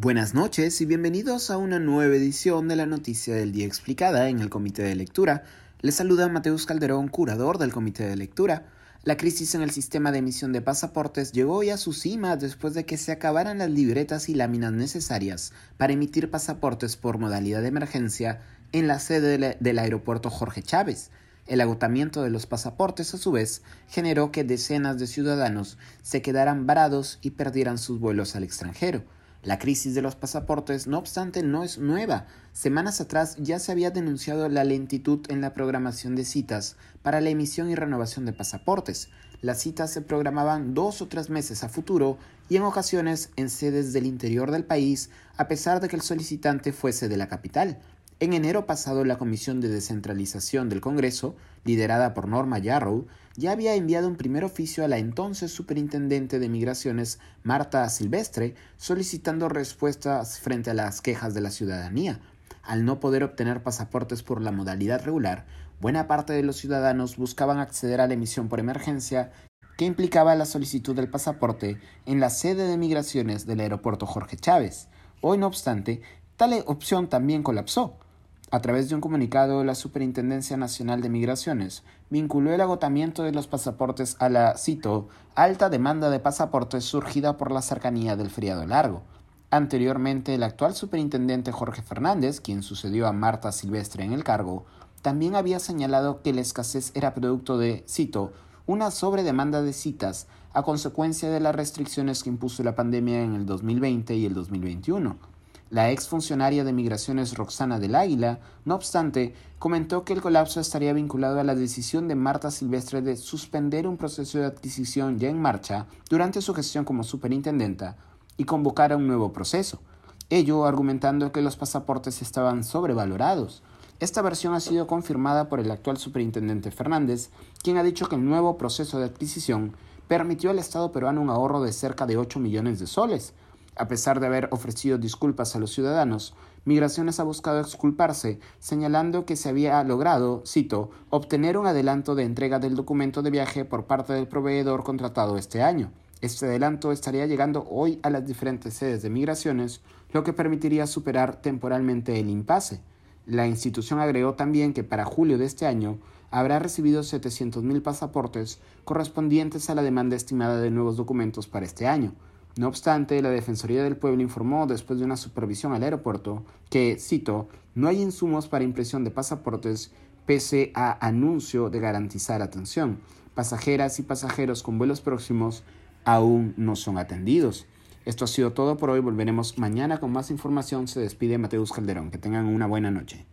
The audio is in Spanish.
Buenas noches y bienvenidos a una nueva edición de la Noticia del Día Explicada en el Comité de Lectura. Les saluda Mateus Calderón, curador del Comité de Lectura. La crisis en el sistema de emisión de pasaportes llegó hoy a su cima después de que se acabaran las libretas y láminas necesarias para emitir pasaportes por modalidad de emergencia en la sede del aeropuerto Jorge Chávez. El agotamiento de los pasaportes, a su vez, generó que decenas de ciudadanos se quedaran varados y perdieran sus vuelos al extranjero. La crisis de los pasaportes, no obstante, no es nueva. Semanas atrás ya se había denunciado la lentitud en la programación de citas para la emisión y renovación de pasaportes. Las citas se programaban dos o tres meses a futuro y en ocasiones en sedes del interior del país, a pesar de que el solicitante fuese de la capital. En enero pasado, la Comisión de Descentralización del Congreso, liderada por Norma Yarrow, ya había enviado un primer oficio a la entonces superintendente de Migraciones, Marta Silvestre, solicitando respuestas frente a las quejas de la ciudadanía. Al no poder obtener pasaportes por la modalidad regular, buena parte de los ciudadanos buscaban acceder a la emisión por emergencia que implicaba la solicitud del pasaporte en la sede de migraciones del aeropuerto Jorge Chávez. Hoy, no obstante, tal opción también colapsó. A través de un comunicado, la Superintendencia Nacional de Migraciones vinculó el agotamiento de los pasaportes a la, cito, alta demanda de pasaportes surgida por la cercanía del feriado largo. Anteriormente, el actual superintendente Jorge Fernández, quien sucedió a Marta Silvestre en el cargo, también había señalado que la escasez era producto de, cito, una sobredemanda de citas a consecuencia de las restricciones que impuso la pandemia en el 2020 y el 2021 la exfuncionaria de Migraciones Roxana del Águila, no obstante, comentó que el colapso estaría vinculado a la decisión de Marta Silvestre de suspender un proceso de adquisición ya en marcha durante su gestión como superintendenta y convocar a un nuevo proceso, ello argumentando que los pasaportes estaban sobrevalorados. Esta versión ha sido confirmada por el actual superintendente Fernández, quien ha dicho que el nuevo proceso de adquisición permitió al Estado peruano un ahorro de cerca de 8 millones de soles, a pesar de haber ofrecido disculpas a los ciudadanos, Migraciones ha buscado exculparse, señalando que se había logrado, cito, obtener un adelanto de entrega del documento de viaje por parte del proveedor contratado este año. Este adelanto estaría llegando hoy a las diferentes sedes de migraciones, lo que permitiría superar temporalmente el impasse. La institución agregó también que para julio de este año habrá recibido 700.000 pasaportes correspondientes a la demanda estimada de nuevos documentos para este año. No obstante, la Defensoría del Pueblo informó después de una supervisión al aeropuerto que, cito, no hay insumos para impresión de pasaportes pese a anuncio de garantizar atención. Pasajeras y pasajeros con vuelos próximos aún no son atendidos. Esto ha sido todo por hoy. Volveremos mañana con más información. Se despide Mateus Calderón. Que tengan una buena noche.